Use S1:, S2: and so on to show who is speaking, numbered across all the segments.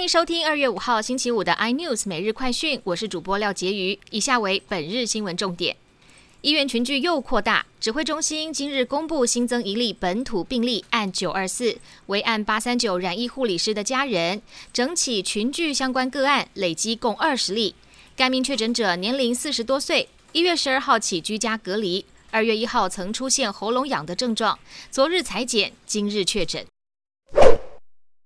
S1: 欢迎收听二月五号星期五的 iNews 每日快讯，我是主播廖杰瑜。以下为本日新闻重点：医院群聚又扩大，指挥中心今日公布新增一例本土病例，案九二四，为案八三九染疫护理师的家人。整起群聚相关个案累积共二十例。该名确诊者年龄四十多岁，一月十二号起居家隔离，二月一号曾出现喉咙痒的症状，昨日裁剪，今日确诊。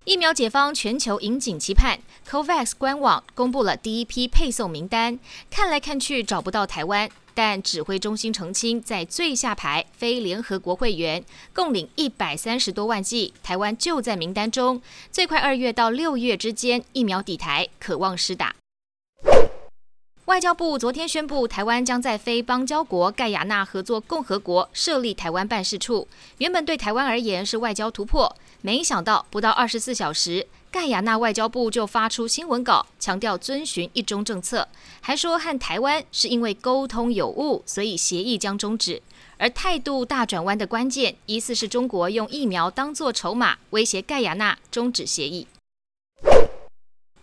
S1: 疫苗解方全球引颈期盼，COVAX 官网公布了第一批配送名单，看来看去找不到台湾，但指挥中心澄清，在最下排非联合国会员共领一百三十多万剂，台湾就在名单中，最快二月到六月之间疫苗抵台，渴望施打。外交部昨天宣布，台湾将在非邦交国盖亚纳合作共和国设立台湾办事处。原本对台湾而言是外交突破，没想到不到二十四小时，盖亚纳外交部就发出新闻稿，强调遵循一中政策，还说和台湾是因为沟通有误，所以协议将终止。而态度大转弯的关键，疑似是中国用疫苗当作筹码，威胁盖亚纳终止协议。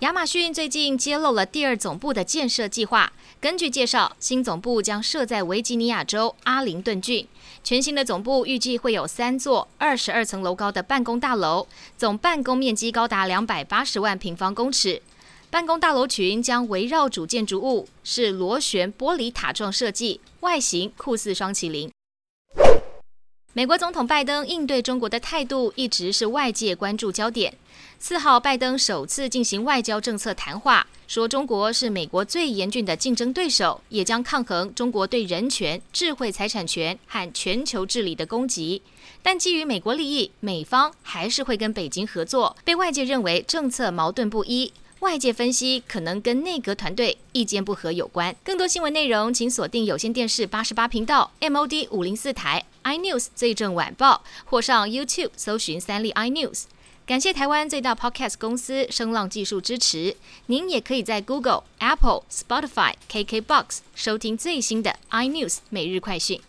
S1: 亚马逊最近揭露了第二总部的建设计划。根据介绍，新总部将设在维吉尼亚州阿灵顿郡。全新的总部预计会有三座二十二层楼高的办公大楼，总办公面积高达两百八十万平方公尺。办公大楼群将围绕主建筑物，是螺旋玻璃塔状设计，外形酷似双麒麟。美国总统拜登应对中国的态度一直是外界关注焦点。四号，拜登首次进行外交政策谈话，说中国是美国最严峻的竞争对手，也将抗衡中国对人权、智慧财产权和全球治理的攻击。但基于美国利益，美方还是会跟北京合作，被外界认为政策矛盾不一。外界分析，可能跟内阁团队意见不合有关。更多新闻内容，请锁定有线电视八十八频道 MOD 五零四台 iNews 最正晚报，或上 YouTube 搜寻三立 iNews。感谢台湾最大 Podcast 公司声浪技术支持。您也可以在 Google、Apple、Spotify、KKBox 收听最新的 iNews 每日快讯。